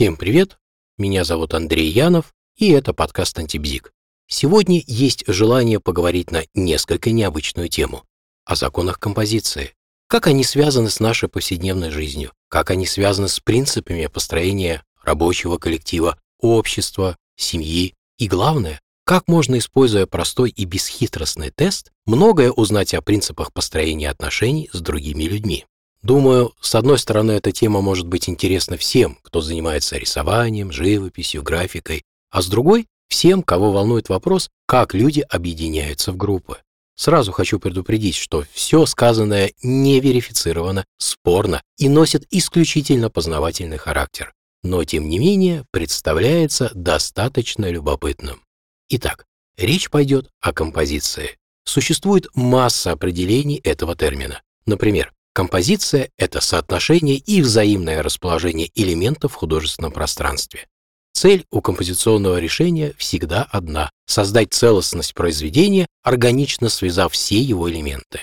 Всем привет, меня зовут Андрей Янов, и это подкаст «Антибзик». Сегодня есть желание поговорить на несколько необычную тему – о законах композиции. Как они связаны с нашей повседневной жизнью, как они связаны с принципами построения рабочего коллектива, общества, семьи и, главное, как можно, используя простой и бесхитростный тест, многое узнать о принципах построения отношений с другими людьми. Думаю, с одной стороны, эта тема может быть интересна всем, кто занимается рисованием, живописью, графикой, а с другой — всем, кого волнует вопрос, как люди объединяются в группы. Сразу хочу предупредить, что все сказанное не верифицировано, спорно и носит исключительно познавательный характер, но тем не менее представляется достаточно любопытным. Итак, речь пойдет о композиции. Существует масса определений этого термина. Например, Композиция — это соотношение и взаимное расположение элементов в художественном пространстве. Цель у композиционного решения всегда одна — создать целостность произведения, органично связав все его элементы.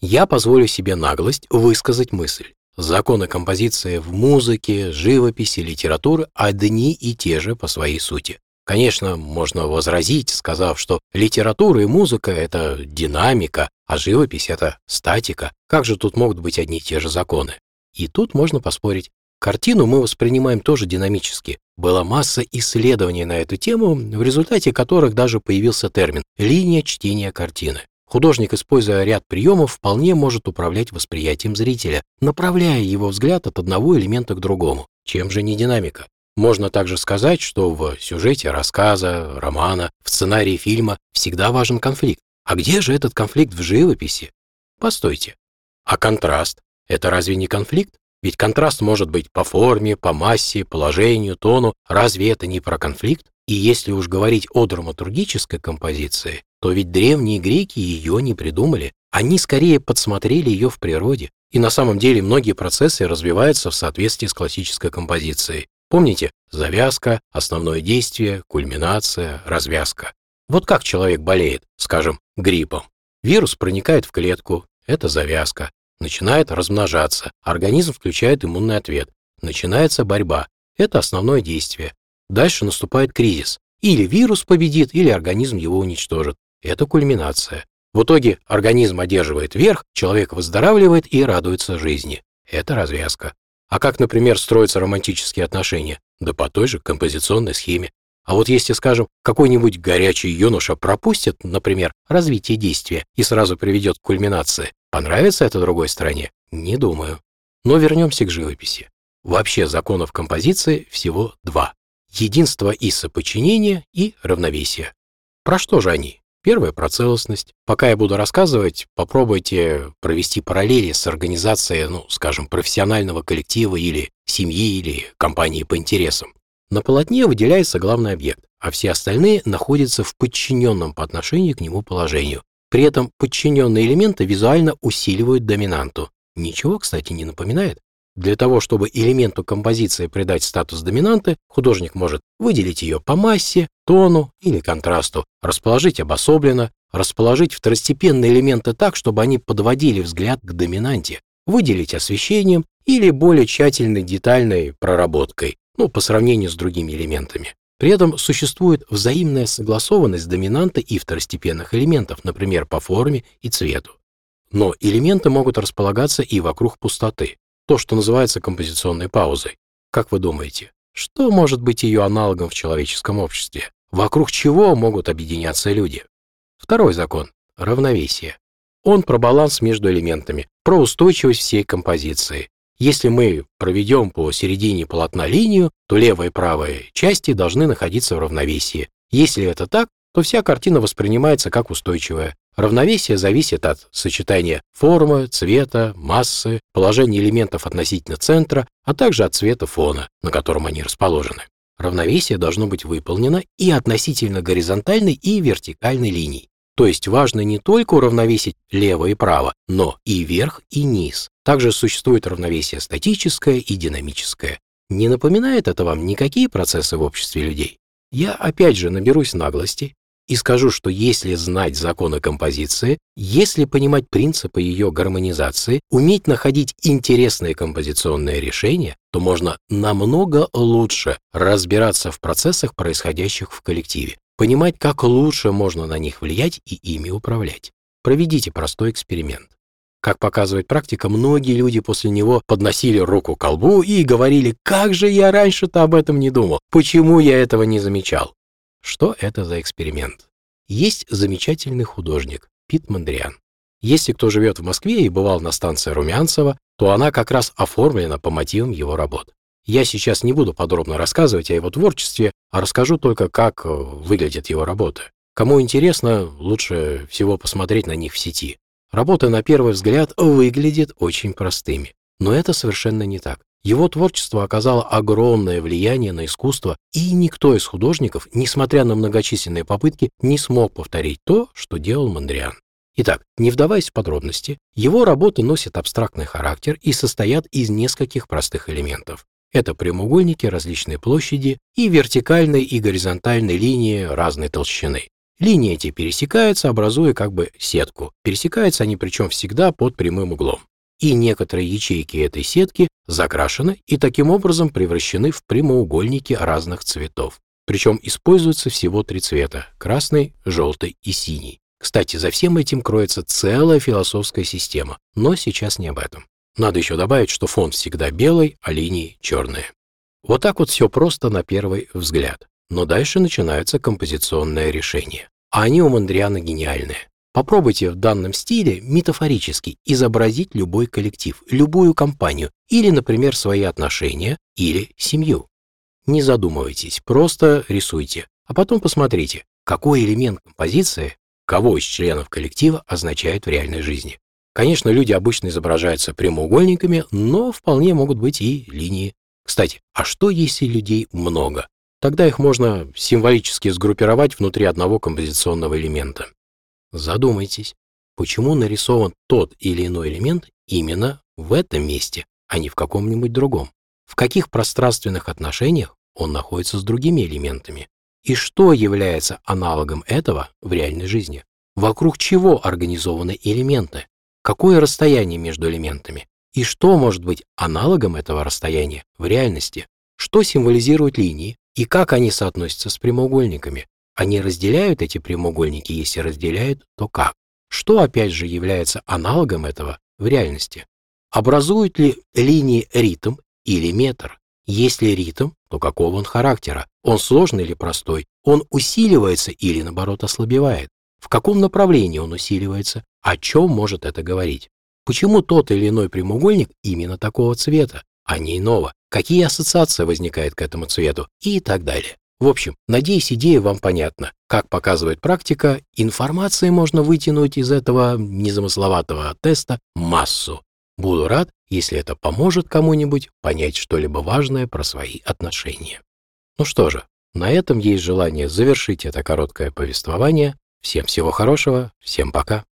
Я позволю себе наглость высказать мысль. Законы композиции в музыке, живописи, литературе одни и те же по своей сути. Конечно, можно возразить, сказав, что литература и музыка — это динамика, а живопись — это статика. Как же тут могут быть одни и те же законы? И тут можно поспорить. Картину мы воспринимаем тоже динамически. Была масса исследований на эту тему, в результате которых даже появился термин «линия чтения картины». Художник, используя ряд приемов, вполне может управлять восприятием зрителя, направляя его взгляд от одного элемента к другому. Чем же не динамика? Можно также сказать, что в сюжете рассказа, романа, в сценарии фильма всегда важен конфликт. А где же этот конфликт в живописи? Постойте. А контраст — это разве не конфликт? Ведь контраст может быть по форме, по массе, положению, тону. Разве это не про конфликт? И если уж говорить о драматургической композиции, то ведь древние греки ее не придумали. Они скорее подсмотрели ее в природе. И на самом деле многие процессы развиваются в соответствии с классической композицией. Помните, завязка, основное действие, кульминация, развязка. Вот как человек болеет, скажем, гриппом. Вирус проникает в клетку, это завязка, начинает размножаться, организм включает иммунный ответ, начинается борьба, это основное действие. Дальше наступает кризис. Или вирус победит, или организм его уничтожит. Это кульминация. В итоге организм одерживает верх, человек выздоравливает и радуется жизни. Это развязка. А как, например, строятся романтические отношения? Да по той же композиционной схеме. А вот если, скажем, какой-нибудь горячий юноша пропустит, например, развитие действия и сразу приведет к кульминации, понравится это другой стороне? Не думаю. Но вернемся к живописи. Вообще законов композиции всего два. Единство и соподчинение и равновесие. Про что же они? Первое про целостность. Пока я буду рассказывать, попробуйте провести параллели с организацией, ну, скажем, профессионального коллектива или семьи или компании по интересам. На полотне выделяется главный объект, а все остальные находятся в подчиненном по отношению к нему положению. При этом подчиненные элементы визуально усиливают доминанту. Ничего, кстати, не напоминает? Для того, чтобы элементу композиции придать статус доминанты, художник может выделить ее по массе, тону или контрасту, расположить обособленно, расположить второстепенные элементы так, чтобы они подводили взгляд к доминанте, выделить освещением или более тщательной детальной проработкой, ну, по сравнению с другими элементами. При этом существует взаимная согласованность доминанта и второстепенных элементов, например, по форме и цвету. Но элементы могут располагаться и вокруг пустоты то, что называется композиционной паузой. Как вы думаете, что может быть ее аналогом в человеческом обществе? Вокруг чего могут объединяться люди? Второй закон — равновесие. Он про баланс между элементами, про устойчивость всей композиции. Если мы проведем по середине полотна линию, то левая и правая части должны находиться в равновесии. Если это так, то вся картина воспринимается как устойчивая. Равновесие зависит от сочетания формы, цвета, массы, положения элементов относительно центра, а также от цвета фона, на котором они расположены. Равновесие должно быть выполнено и относительно горизонтальной и вертикальной линий. То есть важно не только уравновесить лево и право, но и верх, и низ. Также существует равновесие статическое и динамическое. Не напоминает это вам никакие процессы в обществе людей? Я опять же наберусь наглости и скажу, что если знать законы композиции, если понимать принципы ее гармонизации, уметь находить интересные композиционные решения, то можно намного лучше разбираться в процессах, происходящих в коллективе, понимать, как лучше можно на них влиять и ими управлять. Проведите простой эксперимент. Как показывает практика, многие люди после него подносили руку к колбу и говорили, как же я раньше-то об этом не думал, почему я этого не замечал. Что это за эксперимент? Есть замечательный художник Пит Мандриан. Если кто живет в Москве и бывал на станции Румянцева, то она как раз оформлена по мотивам его работ. Я сейчас не буду подробно рассказывать о его творчестве, а расскажу только, как э, выглядят его работы. Кому интересно, лучше всего посмотреть на них в сети. Работы, на первый взгляд, выглядят очень простыми. Но это совершенно не так. Его творчество оказало огромное влияние на искусство, и никто из художников, несмотря на многочисленные попытки, не смог повторить то, что делал Мандриан. Итак, не вдаваясь в подробности, его работы носят абстрактный характер и состоят из нескольких простых элементов. Это прямоугольники различной площади и вертикальной и горизонтальной линии разной толщины. Линии эти пересекаются, образуя как бы сетку. Пересекаются они причем всегда под прямым углом. И некоторые ячейки этой сетки закрашены и таким образом превращены в прямоугольники разных цветов. Причем используются всего три цвета – красный, желтый и синий. Кстати, за всем этим кроется целая философская система, но сейчас не об этом. Надо еще добавить, что фон всегда белый, а линии черные. Вот так вот все просто на первый взгляд. Но дальше начинаются композиционные решения. А они у Мандриана гениальные. Попробуйте в данном стиле метафорически изобразить любой коллектив, любую компанию или, например, свои отношения или семью. Не задумывайтесь, просто рисуйте, а потом посмотрите, какой элемент композиции кого из членов коллектива означает в реальной жизни. Конечно, люди обычно изображаются прямоугольниками, но вполне могут быть и линии. Кстати, а что если людей много? Тогда их можно символически сгруппировать внутри одного композиционного элемента. Задумайтесь, почему нарисован тот или иной элемент именно в этом месте, а не в каком-нибудь другом? В каких пространственных отношениях он находится с другими элементами? И что является аналогом этого в реальной жизни? Вокруг чего организованы элементы? Какое расстояние между элементами? И что может быть аналогом этого расстояния в реальности? Что символизируют линии и как они соотносятся с прямоугольниками? Они разделяют эти прямоугольники, если разделяют, то как? Что опять же является аналогом этого в реальности? Образуют ли линии ритм или метр? Если ритм, то какого он характера? Он сложный или простой? Он усиливается или наоборот ослабевает? В каком направлении он усиливается? О чем может это говорить? Почему тот или иной прямоугольник именно такого цвета, а не иного? Какие ассоциации возникают к этому цвету? И так далее. В общем, надеюсь, идея вам понятна. Как показывает практика, информации можно вытянуть из этого незамысловатого теста массу. Буду рад, если это поможет кому-нибудь понять что-либо важное про свои отношения. Ну что же, на этом есть желание завершить это короткое повествование. Всем всего хорошего, всем пока.